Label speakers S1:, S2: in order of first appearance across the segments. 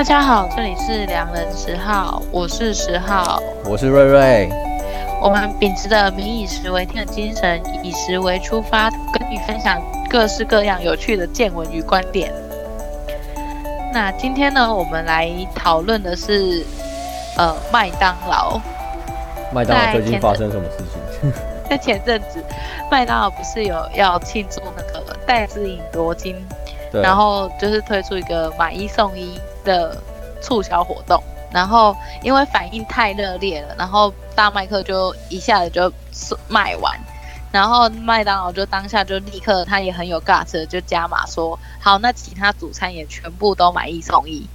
S1: 大家好，这里是良人十号，我是十号，
S2: 我是瑞瑞。
S1: 我们秉持着民以食为天的精神，以食为出发，跟你分享各式各样有趣的见闻与观点。那今天呢，我们来讨论的是，呃，麦当劳。
S2: 麦当劳最近发生什么事情？
S1: 在前 阵子，麦当劳不是有要庆祝那个戴资颖夺金，然后就是推出一个买一送一的促销活动，然后因为反应太热烈了，然后大麦克就一下子就卖完，然后麦当劳就当下就立刻，他也很有 guts，就加码说好，那其他主餐也全部都买一送一，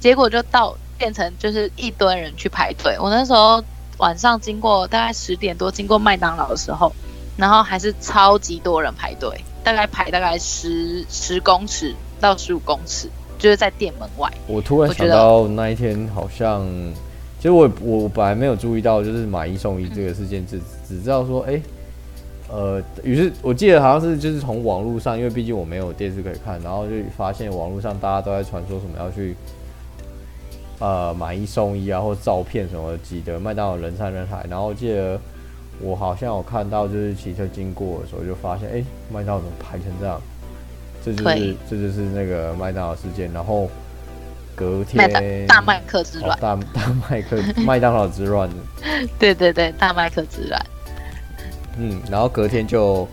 S1: 结果就到变成就是一堆人去排队，我那时候晚上经过大概十点多经过麦当劳的时候，然后还是超级多人排队，大概排大概十十公尺到十五公尺。就是在店门外。
S2: 我突然想到那一天好像，其实我我本来没有注意到，就是买一送一这个事件，只只知道说，哎，呃，于是我记得好像是就是从网络上，因为毕竟我没有电视可以看，然后就发现网络上大家都在传说什么要去，呃，买一送一啊，或照片什么的挤得麦当劳人山人海，然后记得我好像有看到就是骑车经过的时候就发现，哎，麦当劳怎么排成这样？这就是这就是那个麦当劳事件，然后隔天
S1: 大麦克之乱，
S2: 大大麦克麦当劳之乱，
S1: 对对对，大麦克之乱。
S2: 嗯，然后隔天就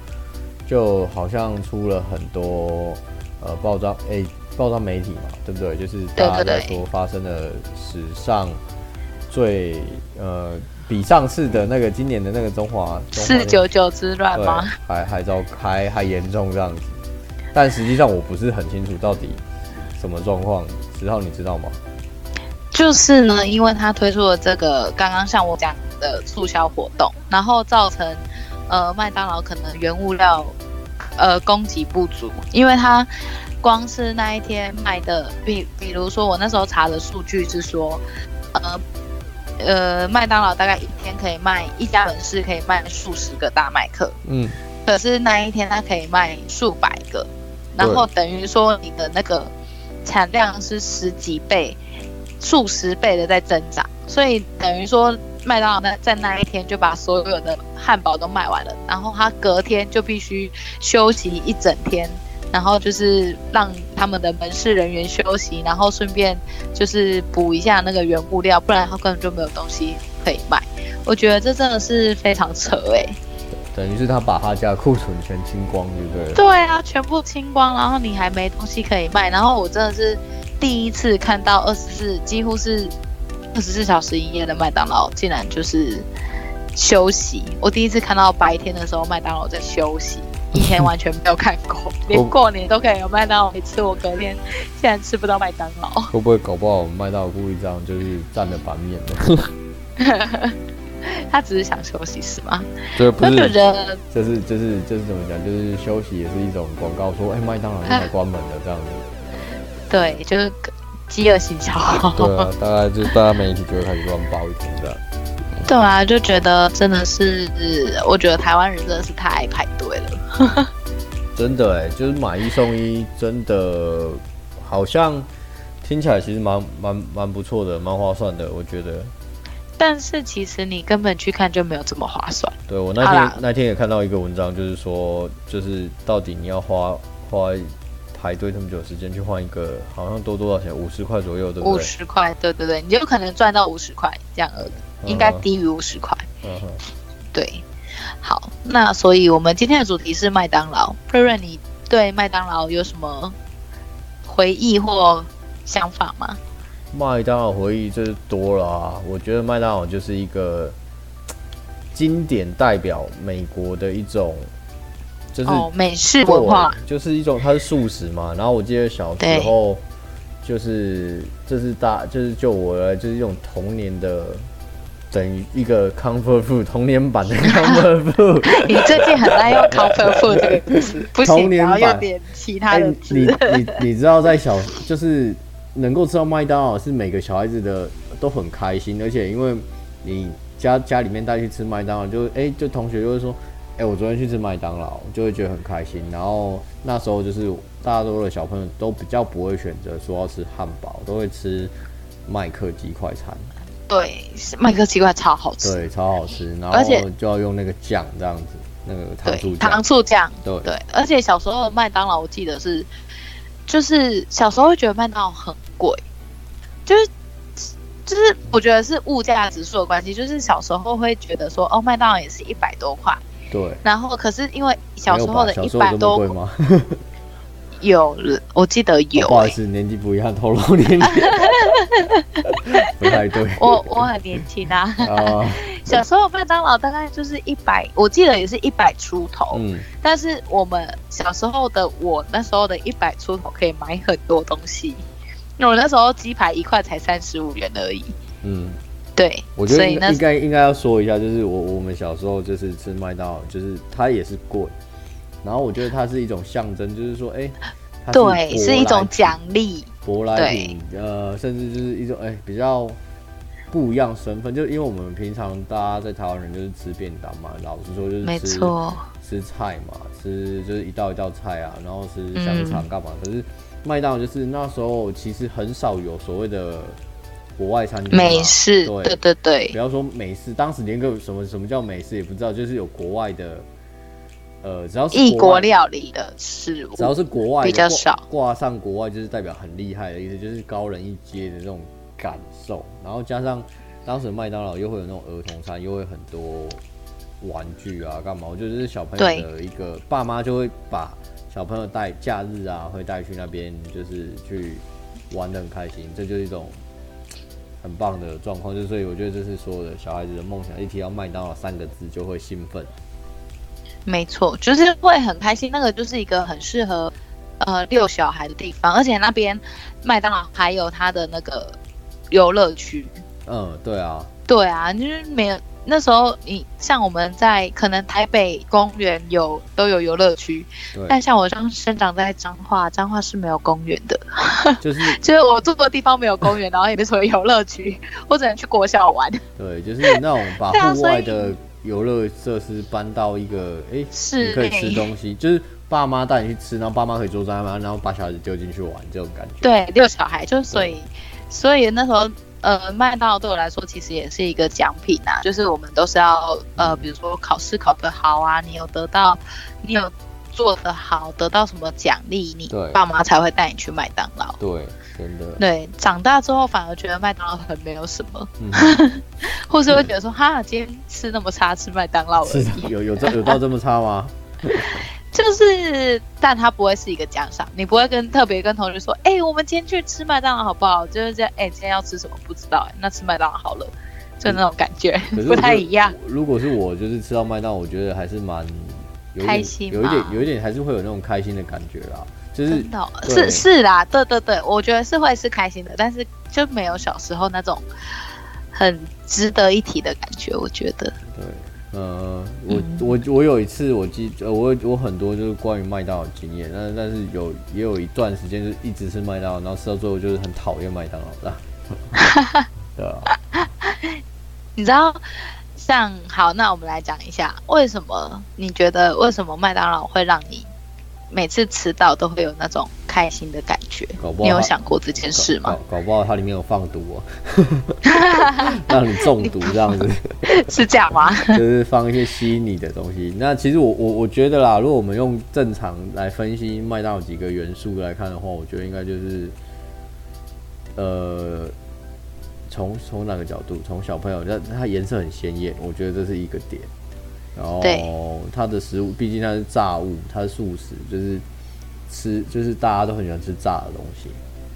S2: 就好像出了很多呃报章哎报章媒体嘛，对不对？就是大家在说发生了史上最呃比上次的那个今年的那个中华
S1: 四九九之乱吗？
S2: 还还糟还还严重这样子。但实际上我不是很清楚到底什么状况，十号你知道吗？
S1: 就是呢，因为他推出了这个刚刚像我讲的促销活动，然后造成呃麦当劳可能原物料呃供给不足，因为他光是那一天卖的，比比如说我那时候查的数据是说，呃呃麦当劳大概一天可以卖一家门市可以卖数十个大麦克，嗯，可是那一天他可以卖数百个。然后等于说你的那个产量是十几倍、数十倍的在增长，所以等于说麦当劳在在那一天就把所有的汉堡都卖完了，然后他隔天就必须休息一整天，然后就是让他们的门市人员休息，然后顺便就是补一下那个原物料，不然他根本就没有东西可以卖。我觉得这真的是非常扯哎、欸。
S2: 等于是他把他家库存全清光，对不对？
S1: 对啊，全部清光，然后你还没东西可以卖。然后我真的是第一次看到二十四，几乎是二十四小时营业的麦当劳，竟然就是休息。我第一次看到白天的时候麦当劳在休息，以前完全没有看过，连过年都可以有麦当劳可以吃，我隔天现在吃不到麦当劳。
S2: 会不会搞不好麦当劳故意这样，就是占了版面呢？
S1: 他只是想休息是吗？
S2: 对，不是，就是就是就是怎么讲？就是休息也是一种广告，说哎，麦当劳现在关门了这样子。
S1: 对，就是饥饿营销。
S2: 对啊，大概就是大家媒体就会开始乱报一通这样。
S1: 对啊，就觉得真的是，我觉得台湾人真的是太爱排队了。
S2: 真的哎，就是买一送一，真的好像听起来其实蛮蛮蛮不错的，蛮划算的，我觉得。
S1: 但是其实你根本去看就没有这么划算。
S2: 对，我那天那天也看到一个文章，就是说，就是到底你要花花排队这么久时间去换一个，好像多多少钱？五十块左右，对不对？
S1: 五十块，对对对，你就可能赚到五十块这样而已，应该低于五十块。嗯哼，对。好，那所以我们今天的主题是麦当劳。瑞瑞，你对麦当劳有什么回忆或想法吗？
S2: 麦当劳回忆就是多了啊！我觉得麦当劳就是一个经典代表美国的一种，就是、哦、
S1: 美式文化，
S2: 就是一种它是素食嘛。然后我记得小时候就是这对是大，就是就我来就是一种童年的等于一个 comfort food 童年版的 comfort food。
S1: 你最近很爱用 comfort food 这个词，不行，然后用点其他的词、
S2: 欸。你你你知道在小就是。能够吃到麦当劳是每个小孩子的都很开心，而且因为你家家里面带去吃麦当劳，就哎、欸，就同学就会说，哎、欸，我昨天去吃麦当劳，就会觉得很开心。然后那时候就是大多的小朋友都比较不会选择说要吃汉堡，都会吃麦克鸡快餐。
S1: 对，麦克鸡块超好吃，
S2: 对，超好吃。然后就要用那个酱这样子，那个糖醋酱。
S1: 糖醋酱，
S2: 对
S1: 对。而且小时候的麦当劳，我记得是，就是小时候会觉得麦当劳很贵，就是。就是我觉得是物价指数的关系，就是小时候会觉得说，哦，麦当劳也是一百多块，
S2: 对。
S1: 然后可是因为小时候的一百多
S2: 块吗？
S1: 有，我记得有、欸。
S2: 不好意思，年纪不一样，透露年纪不太对。
S1: 我我很年轻啊。Uh, 小时候麦当劳大概就是一百，我记得也是一百出头。嗯。但是我们小时候的我那时候的一百出头可以买很多东西。那我那时候鸡排一块才三十五元而已。嗯，对，
S2: 我觉得应该应该要说一下，就是我我们小时候就是吃麦当劳，就是它也是贵，然后我觉得它是一种象征，就是说，哎、欸，对，是
S1: 一种奖励，
S2: 舶来品，呃，甚至就是一种哎、欸、比较不一样身份，就因为我们平常大家在台湾人就是吃便当嘛，老实说就是吃没错，吃菜嘛，吃就是一道一道菜啊，然后吃香肠干嘛，嗯、可是。麦当劳就是那时候其实很少有所谓的国外餐厅，
S1: 美式，对对对对，
S2: 不要说美式，当时连个什么什么叫美式也不知道，就是有国外的，呃，只要是
S1: 异国料理的食物，
S2: 只要是国外的
S1: 比较少，
S2: 挂上国外就是代表很厉害的意思，就是高人一阶的这种感受。然后加上当时麦当劳又会有那种儿童餐，又会很多玩具啊，干嘛？我觉得是小朋友的一个爸妈就会把。小朋友带假日啊，会带去那边，就是去玩的很开心，这就是一种很棒的状况。就所以我觉得这是所有的小孩子的梦想，一提到麦当劳三个字就会兴奋。
S1: 没错，就是会很开心。那个就是一个很适合呃遛小孩的地方，而且那边麦当劳还有它的那个游乐区。
S2: 嗯，对啊，
S1: 对啊，就是没有。那时候，你像我们在可能台北公园有都有游乐区，但像我刚生长在彰化，彰化是没有公园的，就是 就是我住的地方没有公园，然后也没什么游乐区，我只能去国小玩。
S2: 对，就是那种把 户外的游乐设施搬到一个，哎、欸，是可以吃东西，就是爸妈带你去吃，然后爸妈可以坐在那，然后把小孩子丢进去玩这种感觉。
S1: 对，遛小孩，就所以所以那时候。呃，麦当劳对我来说其实也是一个奖品啊，就是我们都是要呃，比如说考试考得好啊，你有得到，你有做得好，得到什么奖励，你爸妈才会带你去麦当劳。
S2: 对，真的。
S1: 对，长大之后反而觉得麦当劳很没有什么，嗯、或是会觉得说，哈，今天吃那么差，吃麦当劳而已。
S2: 有有这有到这么差吗？
S1: 就是，但它不会是一个奖赏，你不会跟特别跟同学说，哎、欸，我们今天去吃麦当劳好不好？就是这样，哎、欸，今天要吃什么不知道，哎，那吃麦当劳好了，就那种感觉 不太一样。
S2: 如果是我，就是吃到麦当劳，我觉得还是蛮
S1: 开心，
S2: 有一点，有一点还是会有那种开心的感觉啦。就是
S1: 是是啦，对对对，我觉得是会是开心的，但是就没有小时候那种很值得一提的感觉，我觉得。
S2: 对。呃，我我我有一次我记，呃，我我很多就是关于麦当劳经验，但但是有也有一段时间就是一直是麦当劳，然后吃到最后就是很讨厌麦当劳的。对啊，
S1: 你知道，像好，那我们来讲一下，为什么你觉得为什么麦当劳会让你每次吃到都会有那种开心的感觉，你有想过这件事吗？
S2: 搞，搞不好它里面有放毒哦，让你中毒这样子，
S1: 是这样吗？
S2: 就是放一些吸引你的东西。那其实我我我觉得啦，如果我们用正常来分析麦当劳几个元素来看的话，我觉得应该就是，呃，从从哪个角度？从小朋友，那它颜色很鲜艳，我觉得这是一个点。然后它的食物，毕竟它是炸物，它是素食，就是。吃就是大家都很喜欢吃炸的东西，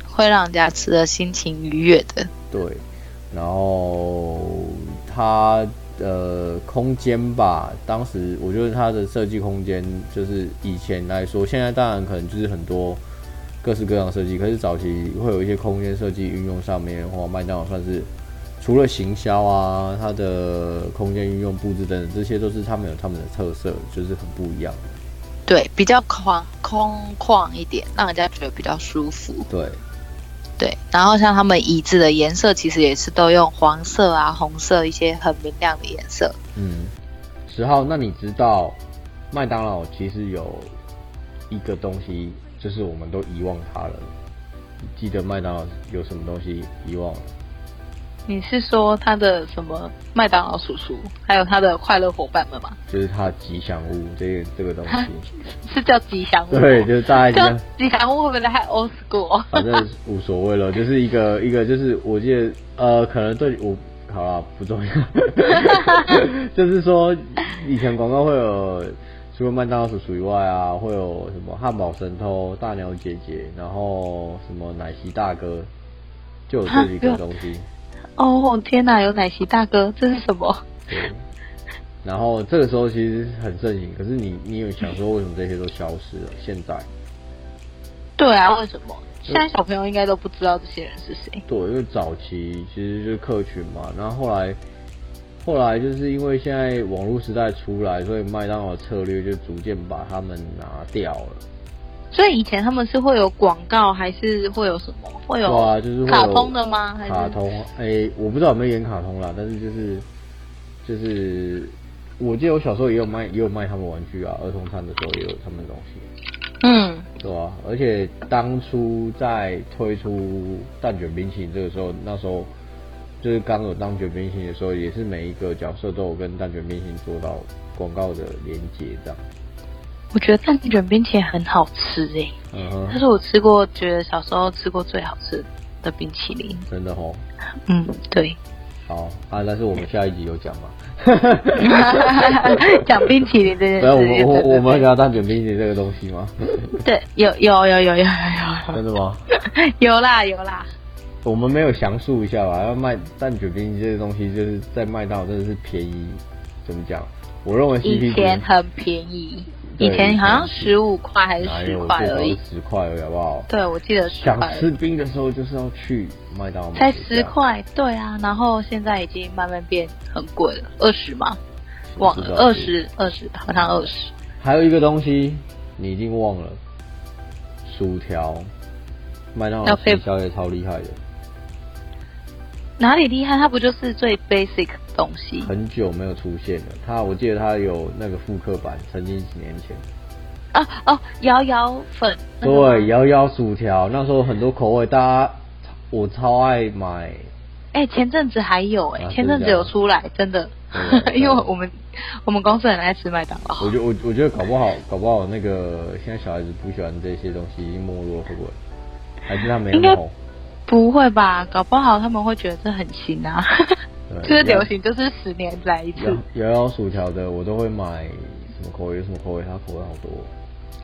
S1: 会让人家吃的心情愉悦的。
S2: 对，然后它的空间吧，当时我觉得它的设计空间就是以前来说，现在当然可能就是很多各式各样的设计，可是早期会有一些空间设计运用上面的话，麦当劳算是除了行销啊，它的空间运用布置等等，这些都是他们有他们的特色，就是很不一样。
S1: 对，比较空空旷一点，让人家觉得比较舒服。
S2: 对，
S1: 对。然后像他们椅子的颜色，其实也是都用黄色啊、红色一些很明亮的颜色。
S2: 嗯，十号，那你知道麦当劳其实有一个东西，就是我们都遗忘它了。你记得麦当劳有什么东西遗忘了？
S1: 你是说他的什么麦当劳叔叔，还有他的快乐伙伴们吗？
S2: 就是他吉祥物这个这个东西，
S1: 是叫吉祥物？
S2: 对，就是大概叫
S1: 吉祥物会不会太 old school？
S2: 反正无所谓了，就是一个一个，就是我记得呃，可能对我好了不重要，就是说以前广告会有除了麦当劳叔叔以外啊，会有什么汉堡神偷、大鸟姐姐，然后什么奶昔大哥，就有这几个东西。
S1: 哦天哪，有奶昔大哥，这是什么？
S2: 对。然后这个时候其实很盛行，可是你你有想说为什么这些都消失了？现在？
S1: 对啊，为什么？现在小朋友应该都不知道这些人是谁。
S2: 对，因为早期其实就是客群嘛，然后后来后来就是因为现在网络时代出来，所以麦当劳策略就逐渐把他们拿掉了。
S1: 所以以前他们是会有广告，还是会有什么？会有啊，就是卡通的吗？
S2: 卡通？哎、欸，我不知道有没有演卡通啦，但是就是就是，我记得我小时候也有卖，也有卖他们玩具啊。儿童餐的时候也有他们的东西。嗯，对啊。而且当初在推出蛋卷冰淇淋这个时候，那时候就是刚有蛋卷冰淇淋的时候，也是每一个角色都有跟蛋卷冰淇淋做到广告的连接，这样。
S1: 我觉得蛋卷冰淇淋很好吃诶、欸，嗯哼，它是我吃过觉得小时候吃过最好吃的冰淇淋，
S2: 真的哦。
S1: 嗯，对。
S2: 好啊，但是我们下一集有讲吗？
S1: 讲冰淇淋这件事。
S2: 对，我们我我们要蛋卷冰淇淋这个东西吗？
S1: 对，有有有有有有有。
S2: 真的吗？
S1: 有 啦有啦。
S2: 我们没有详述一下吧？要卖蛋卷冰淇淋这个东西，就是在麦当劳真的是便宜，怎么讲？我认为
S1: 以前很便宜。以前好像十五块还是十块而已，
S2: 十块而已，好不好？
S1: 对，我记得十块。
S2: 想吃冰的时候就是要去麦当劳。
S1: 才十块，对啊。然后现在已经慢慢变很贵了，二十吗？忘了，二十，二十，好像二十。
S2: 还有一个东西你已经忘了，薯条，麦当劳营销也超厉害的。
S1: 哪里厉害？它不就是最 basic？东西
S2: 很久没有出现了，它我记得它有那个复刻版，曾经几年前。
S1: 啊哦，摇摇粉，
S2: 对，摇摇薯条，那时候很多口味，大家我超爱买。
S1: 哎、欸，前阵子还有哎、欸，啊、前阵子有出来，真的，因为我们我们公司很爱吃麦当劳。
S2: 我觉得我我觉得搞不好搞不好那个现在小孩子不喜欢这些东西，没落会不会？还是他没那么红？
S1: 不会吧？搞不好他们会觉得这很新啊。就是流行，就是十年来一次。
S2: 摇摇薯条的我都会买，什么口味？有什么口味？它口味好多。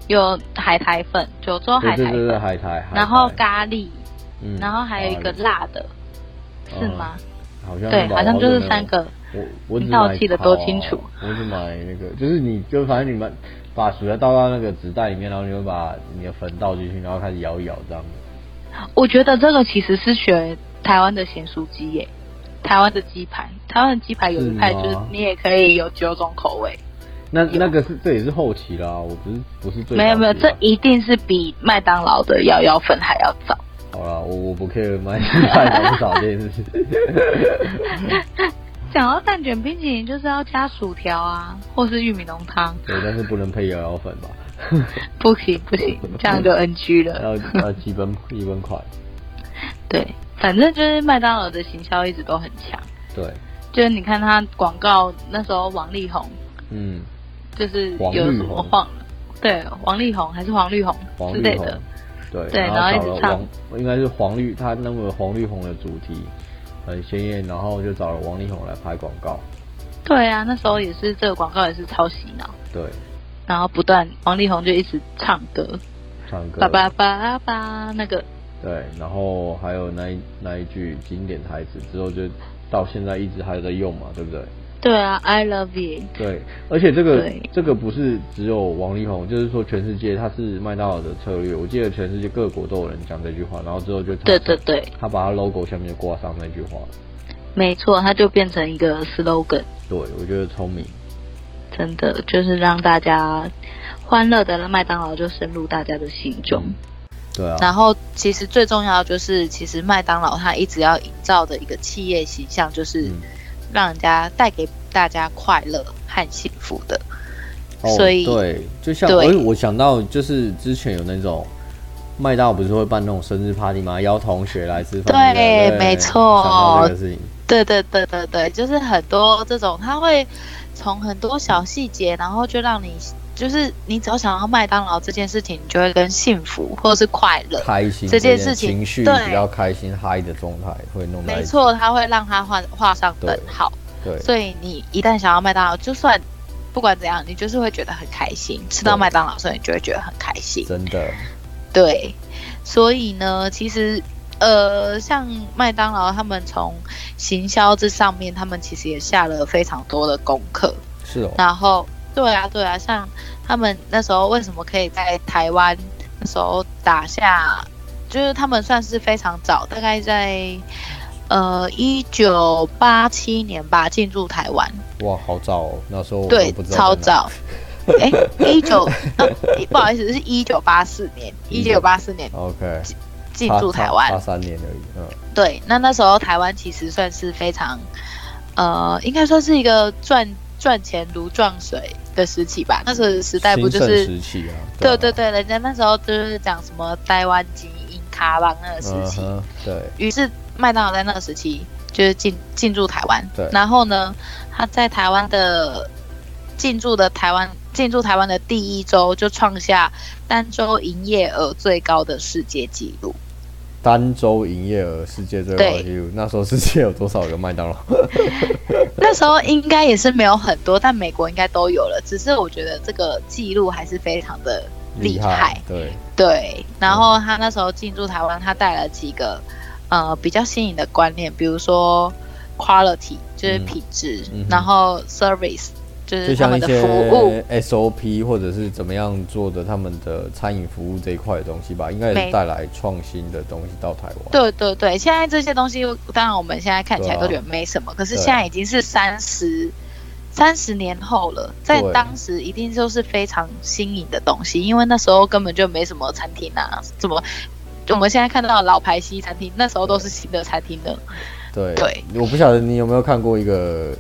S1: 有海苔粉，九州海苔粉，
S2: 对对对，海苔。
S1: 然后咖喱，嗯，然后还有一个辣的，是吗？
S2: 好像
S1: 对，好像就是三个。
S2: 我我只
S1: 买。记得多清楚。
S2: 我只买那个，就是你就反正你们把薯条倒到那个纸袋里面，然后你就把你的粉倒进去，然后开始摇一摇这样子。
S1: 我觉得这个其实是学台湾的咸酥鸡耶。台湾的鸡排，台湾的鸡排有一派就是你也可以有九种口味。
S2: 那那个是这也是后期啦，我不是不是最。
S1: 没有没有，这一定是比麦当劳的摇摇粉还要早。
S2: 好啦，我我不 care 麦麦当劳早这件事情。
S1: 讲到蛋卷冰淇淋，就是要加薯条啊，或是玉米浓汤。
S2: 对，但是不能配摇摇粉吧？
S1: 不行不行，这样就 NG 了。
S2: 要要基本基本款。
S1: 对。反正就是麦当劳的行销一直都很强，
S2: 对，
S1: 就是你看他广告那时候王力宏，
S2: 嗯，
S1: 就是有什么晃，对，王力宏还是黄绿红之类的，
S2: 对
S1: 对，然后一直唱，
S2: 应该是黄绿，他那个黄绿红的主题很鲜艳，然后就找了王力宏来拍广告，
S1: 对啊，那时候也是这个广告也是超洗脑，
S2: 对，
S1: 然后不断王力宏就一直唱歌，
S2: 唱歌，
S1: 叭叭叭叭那个。
S2: 对，然后还有那一那一句经典台词，之后就到现在一直还在用嘛，对不对？
S1: 对啊，I love you。
S2: 对，而且这个
S1: 对
S2: 这个不是只有王力宏，就是说全世界他是麦当劳的策略。我记得全世界各国都有人讲这句话，然后之后就
S1: 对对对，
S2: 他把他 logo 下面挂上那句话。
S1: 没错，他就变成一个 slogan。
S2: 对，我觉得聪明。
S1: 真的就是让大家欢乐的麦当劳就深入大家的心中。嗯
S2: 对啊，
S1: 然后其实最重要就是，其实麦当劳它一直要营造的一个企业形象，就是让人家带给大家快乐和幸福的。
S2: 哦、
S1: 所以
S2: 对，就像我我想到就是之前有那种麦当劳不是会办那种生日 party 吗？邀同学来吃饭，对，
S1: 没错，
S2: 这个事情，
S1: 对对对对对，就是很多这种他会从很多小细节，然后就让你。就是你只要想到麦当劳这件事情，你就会跟幸福或者是快乐、
S2: 开心
S1: 这件事情，
S2: 情绪比较开心、嗨的状态会弄。
S1: 没错，它会让它画画上等号。对，所以你一旦想要麦当劳，就算不管怎样，你就是会觉得很开心。吃到麦当劳，所以你就会觉得很开心。
S2: 真的。
S1: 对，所以呢，其实呃，像麦当劳他们从行销这上面，他们其实也下了非常多的功课。
S2: 是哦。
S1: 然后。对啊，对啊，像他们那时候为什么可以在台湾那时候打下，就是他们算是非常早，大概在呃一九八七年吧进驻台湾。
S2: 哇，好早哦，那时候
S1: 对，超早。哎，一九，不好意思，是一九八四年，一九八四年。
S2: OK。
S1: 进驻台湾。
S2: 八三年而已。嗯。
S1: 对，那那时候台湾其实算是非常，呃，应该说是一个赚赚钱如撞水的时期吧，那时候时代不就是
S2: 时期啊？
S1: 对啊对对，人家那时候就是讲什么台湾精英卡邦那个时期，
S2: 嗯、对
S1: 于是麦当劳在那个时期就是进进驻台湾，
S2: 对，
S1: 然后呢，他在台湾的进驻的台湾进驻台湾的第一周就创下单周营业额最高的世界纪录。
S2: 单周营业额世界最高纪录，那时候世界有多少个麦当劳？
S1: 那时候应该也是没有很多，但美国应该都有了。只是我觉得这个记录还是非常的厉害。
S2: 对
S1: 对，然后他那时候进驻台湾，他带了几个呃比较新颖的观念，比如说 quality 就是品质，嗯嗯、然后 service。就是他们的服务
S2: SOP 或者是怎么样做的，他们的餐饮服务这一块的东西吧，应该也是带来创新的东西到台湾。
S1: 对对对，现在这些东西，当然我们现在看起来都觉得没什么，啊、可是现在已经是三十三十年后了，在当时一定就是非常新颖的东西，因为那时候根本就没什么餐厅啊，怎么我们现在看到老牌西餐厅，那时候都是新的餐厅的。
S2: 对对，我不晓得你有没有看过一个。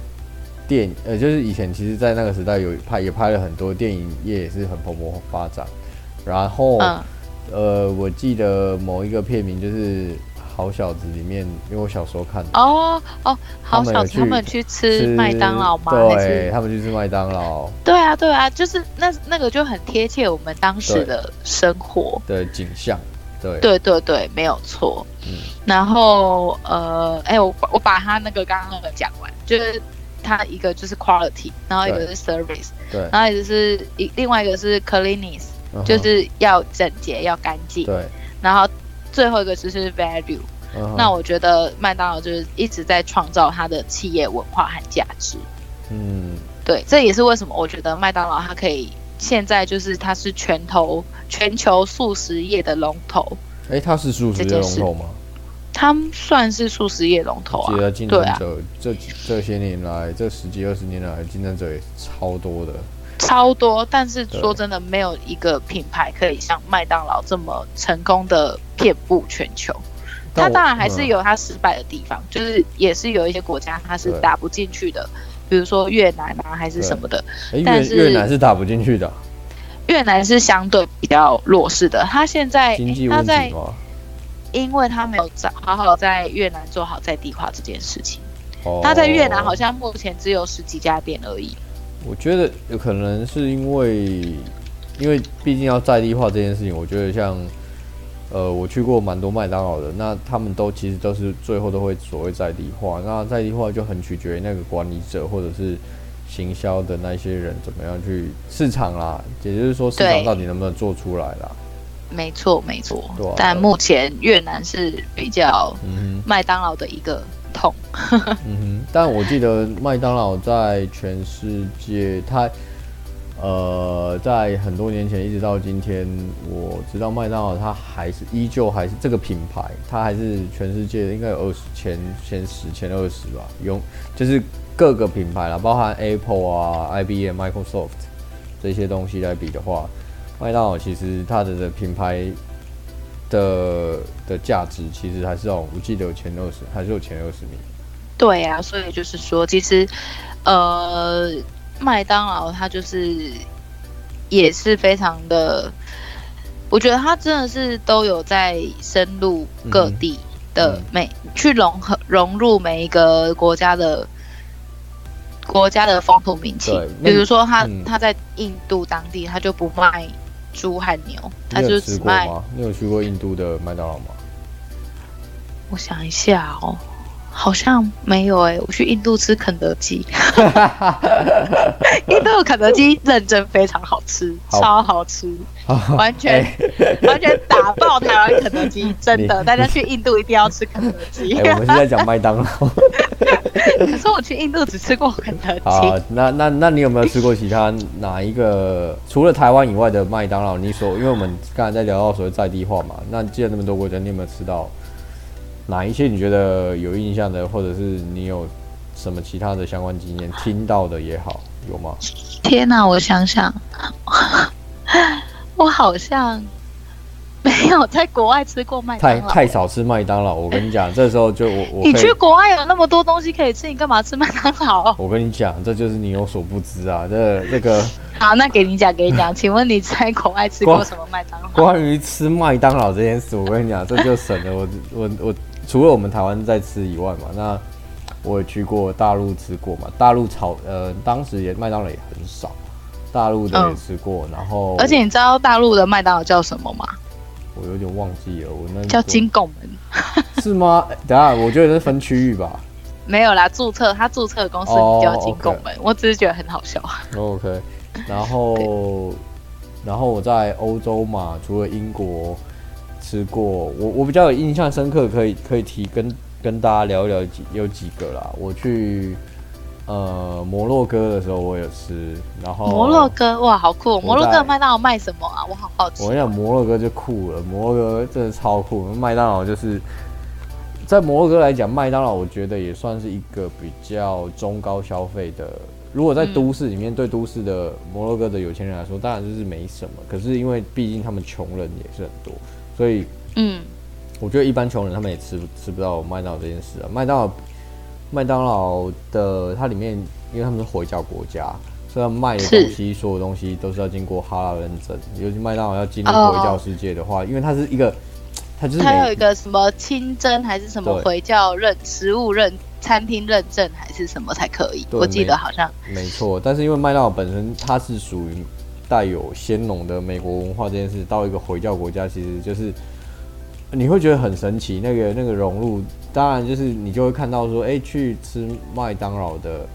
S2: 电呃，就是以前其实，在那个时代有拍也拍了很多电影业，也是很蓬勃发展。然后，嗯、呃，我记得某一个片名就是《好小子》里面，因为我小时候看的。
S1: 哦哦，好小子，他们去吃麦当劳吗？
S2: 对，他们去吃麦当劳。
S1: 对啊，对啊，就是那那个就很贴切我们当时的生活
S2: 的景象。对
S1: 对对对，没有错。嗯。然后呃，哎，我我把他那个刚刚那个讲完，就是。它一个就是 quality，然后一个是 service，对，然后一个是一另外一个是 cleanliness，就是要整洁要干净，
S2: 对，
S1: 然后最后一个就是 value。那我觉得麦当劳就是一直在创造它的企业文化和价值。
S2: 嗯，
S1: 对，这也是为什么我觉得麦当劳它可以现在就是它是全头全球素食业的龙头。
S2: 哎，它是素食业龙头吗？
S1: 他们算是素食业龙头啊，
S2: 竞争者、啊、这这些年来，这十几二十年来，竞争者也超多的，
S1: 超多。但是说真的，没有一个品牌可以像麦当劳这么成功的遍布全球。它当然还是有它失败的地方，嗯、就是也是有一些国家它是打不进去的，比如说越南啊，还是什么的。但是
S2: 越南是打不进去的，
S1: 越南是相对比较弱势的。它现在
S2: 经济问题吗？
S1: 因为他没有在好好在越南做好在地化这件事情，他在越南好像目前只有十几家店而已。
S2: 我觉得有可能是因为，因为毕竟要在地化这件事情，我觉得像，呃，我去过蛮多麦当劳的，那他们都其实都是最后都会所谓在地化，那在地化就很取决于那个管理者或者是行销的那些人怎么样去市场啦，也就是说市场到底能不能做出来啦。
S1: 没错，没错。啊、但目前越南是比较麦当劳的一个痛。
S2: 嗯哼。但我记得麦当劳在全世界，它呃，在很多年前一直到今天，我知道麦当劳它还是依旧还是这个品牌，它还是全世界应该有二十前前十前二十吧，用就是各个品牌啦，包含 Apple 啊、IBM、Microsoft 这些东西来比的话。麦当劳其实它的的品牌的的价值其实还是哦，我记得有前二十，还是有前二十名。
S1: 对呀、啊，所以就是说，其实呃，麦当劳它就是也是非常的，我觉得它真的是都有在深入各地的每、嗯、去融合融入每一个国家的国家的风土民情。比如说他、嗯、他在印度当地，他就不卖猪和牛，它就只卖。
S2: 你有去过印度的麦当劳吗？
S1: 我想一下哦。好像没有哎、欸，我去印度吃肯德基，印度的肯德基认真非常好吃，好超好吃，好 完全、欸、完全打爆台湾肯德基，真的，大家去印度一定要吃肯德基。
S2: 欸、我们现在讲麦当劳，
S1: 可是我去印度只吃过肯德基。
S2: 好，那那那你有没有吃过其他哪一个除了台湾以外的麦当劳？你所，因为我们刚才在聊到所谓在地化嘛，那既然那么多国家，你有没有吃到？哪一些你觉得有印象的，或者是你有什么其他的相关经验听到的也好，有吗？
S1: 天哪，我想想，我好像没有在国外吃过麦当劳。
S2: 太太少吃麦当劳，我跟你讲，这时候就我我。
S1: 你去国外有那么多东西可以吃，你干嘛吃麦当劳？
S2: 我跟你讲，这就是你有所不知啊，这这个。
S1: 好，那给你讲，给你讲，请问你在国外吃过什么麦当劳？
S2: 关于吃麦当劳这件事，我跟你讲，这就省了我我我。我除了我们台湾在吃以外嘛，那我也去过大陆吃过嘛。大陆炒呃，当时也麦当劳也很少，大陆的也吃过。嗯、然后，
S1: 而且你知道大陆的麦当劳叫什么吗？
S2: 我有点忘记了，我那
S1: 叫金拱门，
S2: 是吗？等下，我觉得是分区域吧。
S1: 没有啦，注册他注册的公司叫金拱门，oh. 我只是觉得很好笑。
S2: OK，然后然后我在欧洲嘛，除了英国。吃过，我我比较有印象深刻，可以可以提跟跟大家聊一聊几有几个啦。我去呃摩洛哥的时候，我有吃，然后
S1: 摩洛哥哇，好酷！摩洛哥麦当劳卖什么啊？我好好奇。
S2: 我跟你讲，摩洛哥就酷了，摩洛哥真的超酷。麦当劳就是在摩洛哥来讲，麦当劳我觉得也算是一个比较中高消费的。如果在都市里面，对都市的摩洛哥的有钱人来说，当然就是没什么。可是因为毕竟他们穷人也是很多。所以，嗯，我觉得一般穷人他们也吃吃不到麦当劳这件事啊。麦当劳，麦当劳的它里面，因为他们是回教国家，所以卖的东西，所有东西都是要经过哈拉认证。尤其麦当劳要进入回教世界的话，因为它是一个，它就是它
S1: 有一个什么清真还是什么回教认食物认餐厅认证还是什么才可以？我记得好像
S2: 没错。但是因为麦当劳本身它是属于。带有鲜浓的美国文化这件事，到一个回教国家，其实就是你会觉得很神奇。那个那个融入，当然就是你就会看到说，哎、去吃麦当劳的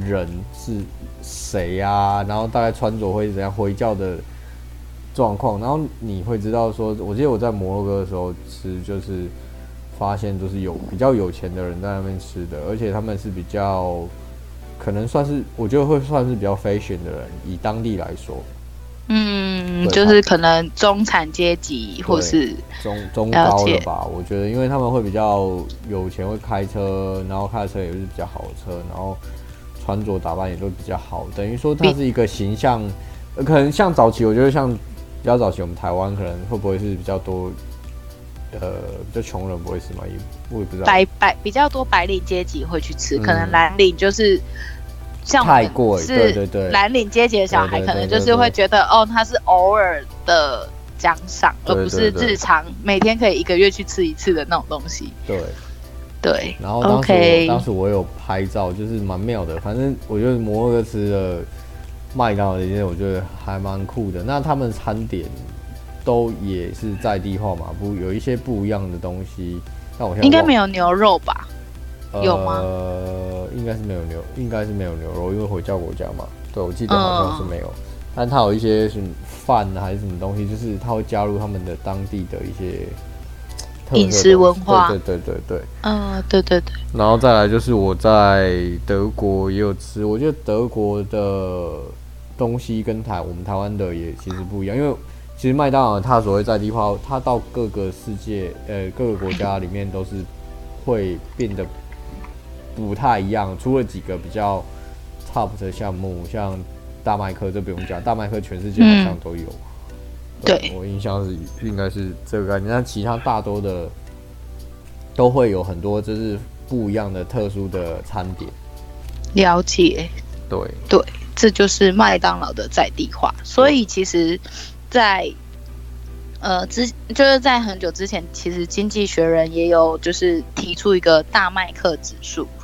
S2: 人是谁呀、啊？然后大概穿着会怎样？回教的状况，然后你会知道说，我记得我在摩洛哥的时候吃，就是发现都是有比较有钱的人在那边吃的，而且他们是比较。可能算是，我觉得会算是比较 fashion 的人，以当地来说，
S1: 嗯，就是可能中产阶级或是
S2: 中中高的吧。我觉得，因为他们会比较有钱，会开车，然后开的车也是比较好的车，然后穿着打扮也都比较好。等于说，它是一个形象，可能像早期，我觉得像比较早期，我们台湾可能会不会是比较多。呃，就穷人不会吃嘛，也我也不知道。
S1: 白白比较多白领阶级会去吃，嗯、可能蓝领就是像我们是蓝领阶级的小孩，可能就是会觉得哦，他是偶尔的奖赏，而不是日常每天可以一个月去吃一次的那种东西。
S2: 对
S1: 对。
S2: 然后当时当时我有拍照，就是蛮妙的。反正我觉得摩洛哥吃的麦当劳这些，我觉得还蛮酷的。那他们餐点。都也是在地化嘛，不有一些不一样的东西。那我
S1: 应该没有牛肉吧？呃、有吗？
S2: 应该是没有牛，应该是没有牛肉，因为回教国家嘛。对，我记得好像是没有。嗯、但它有一些什么饭还是什么东西，就是它会加入他们的当地的一些
S1: 饮食文化。
S2: 对对对对对。
S1: 嗯，对对对。
S2: 然后再来就是我在德国也有吃，我觉得德国的东西跟台我们台湾的也其实不一样，因为。其实麦当劳它所谓在地化，它到各个世界呃各个国家里面都是会变得不太一样，除了几个比较 top 的项目，像大麦克这不用讲，大麦克全世界好像都有。
S1: 嗯、对，我
S2: 印象是应该是这个概念，但其他大多的都会有很多就是不一样的特殊的餐点。
S1: 了解。
S2: 对
S1: 对。这就是麦当劳的在地化。所以其实，在呃之就是在很久之前，其实经济学人也有就是提出一个大麦克指数，
S2: 是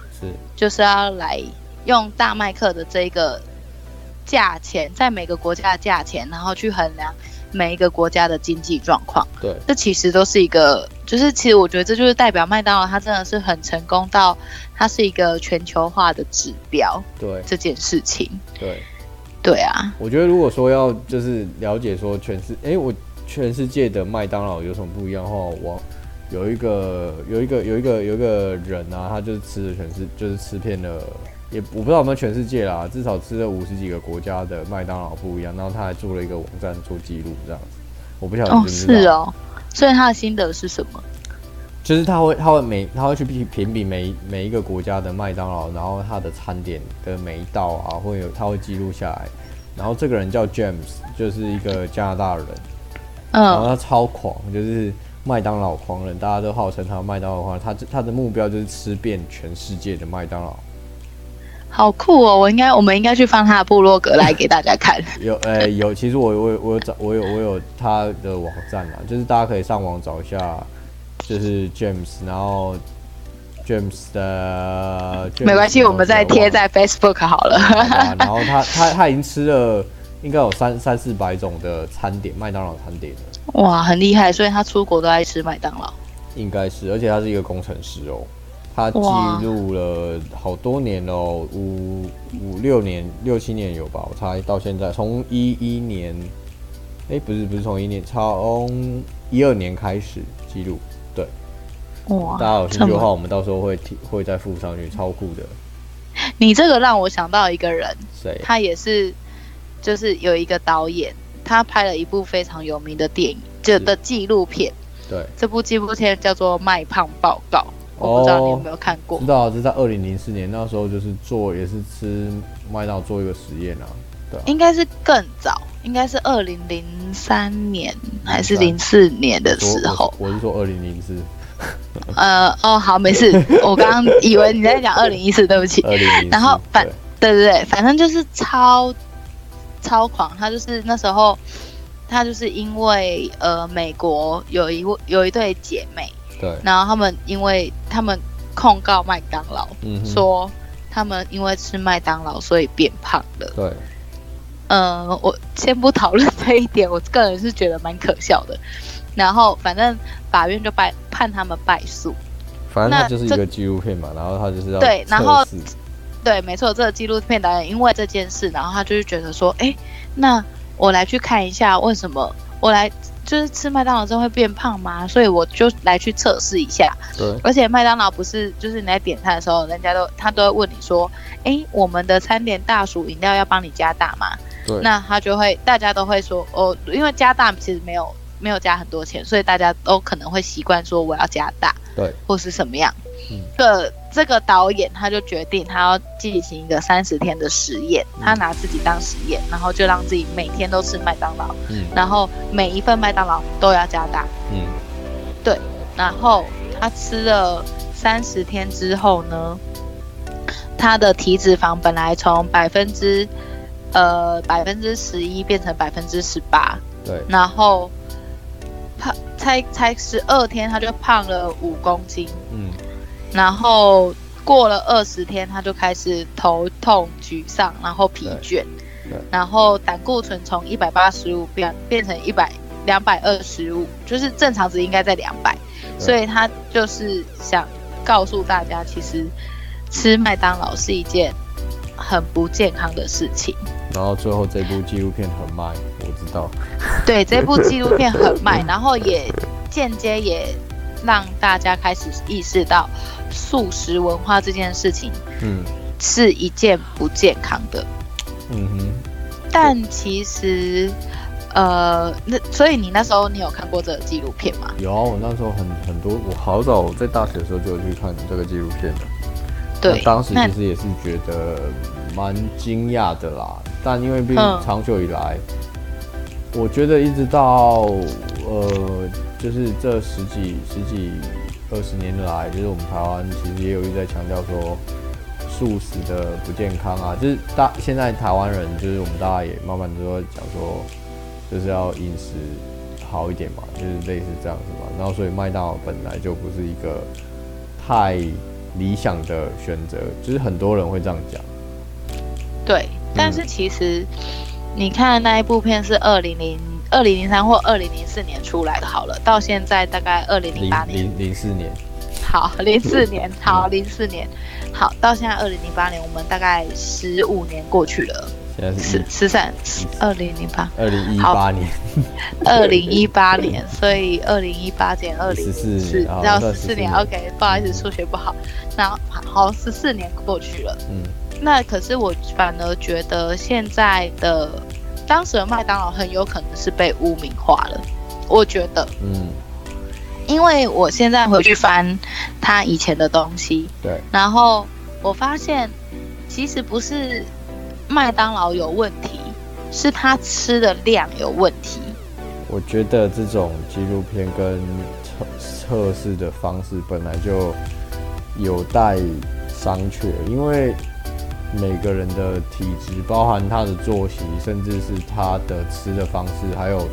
S1: 就是要来用大麦克的这个价钱，在每个国家的价钱，然后去衡量。每一个国家的经济状况，
S2: 对，
S1: 这其实都是一个，就是其实我觉得这就是代表麦当劳它真的是很成功到它是一个全球化的指标，
S2: 对。
S1: 这件事情，
S2: 对，
S1: 对啊，
S2: 我觉得如果说要就是了解说全世，哎，我全世界的麦当劳有什么不一样的话，我有一个有一个有一个有一个人啊，他就是吃了全世，就是吃遍了。也我不知道有没有全世界啦，至少吃了五十几个国家的麦当劳不一样，然后他还做了一个网站做记录这样子，我不晓得是
S1: 哦，所以他的心得是什么？
S2: 就是他会他会每他会去评评比每每一个国家的麦当劳，然后他的餐点的每一道啊，会有他会记录下来，然后这个人叫 James，就是一个加拿大人，嗯，然后他超狂，就是麦当劳狂人，大家都号称他麦当劳狂人，他他的目标就是吃遍全世界的麦当劳。
S1: 好酷哦！我应该，我们应该去放他的部落格来给大家看。
S2: 有，诶、欸，有。其实我，我，我有找，我有，我有他的网站啦，就是大家可以上网找一下，就是 James，然后 James 的。James
S1: 没关系，我们再贴在 Facebook 好了。
S2: 好然后他，他，他已经吃了应该有三三四百种的餐点，麦当劳餐点了。
S1: 哇，很厉害！所以他出国都爱吃麦当劳。
S2: 应该是，而且他是一个工程师哦。他记录了好多年哦，五五六年、六七年有吧？我猜到现在，从一一年，哎、欸，不是不是从一年，从一二年开始记录。对，哇！大家有兴趣的话，我们到时候会会再附上去，超酷的。
S1: 你这个让我想到一个人，
S2: 谁？
S1: 他也是，就是有一个导演，他拍了一部非常有名的电影，就的纪录片。
S2: 对，
S1: 这部纪录片叫做《卖胖报告》。我不知道你有没有看过？
S2: 哦、知道、啊，这是在二零零四年那时候，就是做也是吃麦道做一个实验啊，对啊。
S1: 应该是更早，应该是二零零三年还是零四年的时候。
S2: 我是说二零零四。
S1: 呃哦，好，没事。我刚刚以为你在讲二零一四，对不起。二零零四。然后反对对对，反正就是超超狂。他就是那时候，他就是因为呃，美国有一位有一对姐妹。
S2: 对，
S1: 然后他们因为他们控告麦当劳，嗯，说他们因为吃麦当劳所以变胖了。
S2: 对，
S1: 嗯、呃，我先不讨论这一点，我个人是觉得蛮可笑的。然后反正法院就败判他们败诉。
S2: 反正他就是一个纪录片嘛，然后他就是要
S1: 对，然后对，没错，这个纪录片导演因为这件事，然后他就是觉得说，哎，那我来去看一下为什么我来。就是吃麦当劳真会变胖吗？所以我就来去测试一下。
S2: 对，而
S1: 且麦当劳不是，就是你在点餐的时候，人家都他都会问你说，哎、欸，我们的餐点大薯饮料要帮你加大吗？
S2: 对，
S1: 那他就会，大家都会说，哦，因为加大其实没有没有加很多钱，所以大家都可能会习惯说我要加大，
S2: 对，
S1: 或是什么样。嗯，这这个导演他就决定他要进行一个三十天的实验，嗯，他拿自己当实验，然后就让自己每天都吃麦当劳，嗯，然后每一份麦当劳都要加大，
S2: 嗯，
S1: 对，然后他吃了三十天之后呢，他的体脂肪本来从百分之呃百分之十一变成百分之十八，
S2: 对，
S1: 然后胖才才十二天他就胖了五公斤，嗯。然后过了二十天，他就开始头痛、沮丧，然后疲倦，然后胆固醇从一百八十五变变成一百两百二十五，就是正常值应该在两百，所以他就是想告诉大家，其实吃麦当劳是一件很不健康的事情。
S2: 然后最后这部纪录片很卖，我知道。
S1: 对，这部纪录片很卖，然后也间接也。让大家开始意识到素食文化这件事情，嗯，是一件不健康的，
S2: 嗯哼。
S1: 但其实，呃，那所以你那时候你有看过这个纪录片吗？
S2: 有啊，我那时候很很多，我好早在大学的时候就有去看这个纪录片的。
S1: 对，
S2: 当时其实也是觉得蛮惊讶的啦。但因为毕竟长久以来，嗯，我觉得一直到呃。就是这十几、十几、二十年来，就是我们台湾其实也有一直在强调说，素食的不健康啊，就是大现在台湾人就是我们大家也慢慢都在讲说，就是要饮食好一点嘛，就是类似这样子嘛。然后所以麦当劳本来就不是一个太理想的选择，就是很多人会这样讲。
S1: 对，但是其实你看那一部片是二零零二零零三或二零零四年出来的，好了，到现在大概二零零八年，
S2: 零零四年。
S1: 好，零四年，好，零四年，好，到现在二零零八年，我们大概十五年过去了。十十三，二零零八，
S2: 二零一八年，
S1: 二零一八年，所以二零一八减二零四，
S2: 十
S1: 要十四年。OK，不好意思，数学不好。然后好，十四年过去了。嗯，那可是我反而觉得现在的当时的麦当劳很有可能是被污名化了。我觉得，嗯。因为我现在回去翻他以前的东西，
S2: 对，然
S1: 后我发现其实不是麦当劳有问题，是他吃的量有问题。
S2: 我觉得这种纪录片跟测测试的方式本来就有待商榷，因为每个人的体质，包含他的作息，甚至是他的吃的方式，还有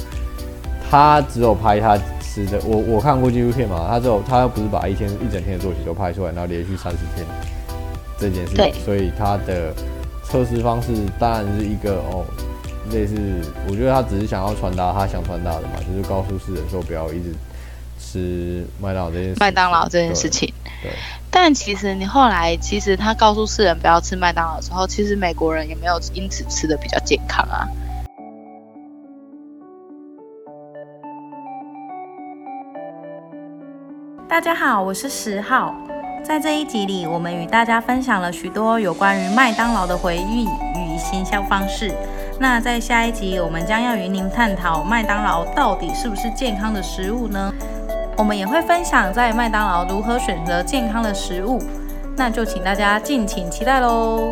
S2: 他只有拍他。吃的，我我看过纪录片嘛，他只有他不是把一天一整天的作息都拍出来，然后连续三十天这件事情，对所以他的测试方式当然是一个哦，类似，我觉得他只是想要传达他想传达的嘛，就是告诉世人说不要一直吃麦当劳这件事
S1: 麦当劳这件事情。对，对但其实你后来其实他告诉世人不要吃麦当劳之后，其实美国人也没有因此吃得比较健康啊。
S3: 大家好，我是十号。在这一集里，我们与大家分享了许多有关于麦当劳的回忆与行销方式。那在下一集，我们将要与您探讨麦当劳到底是不是健康的食物呢？我们也会分享在麦当劳如何选择健康的食物。那就请大家敬请期待喽。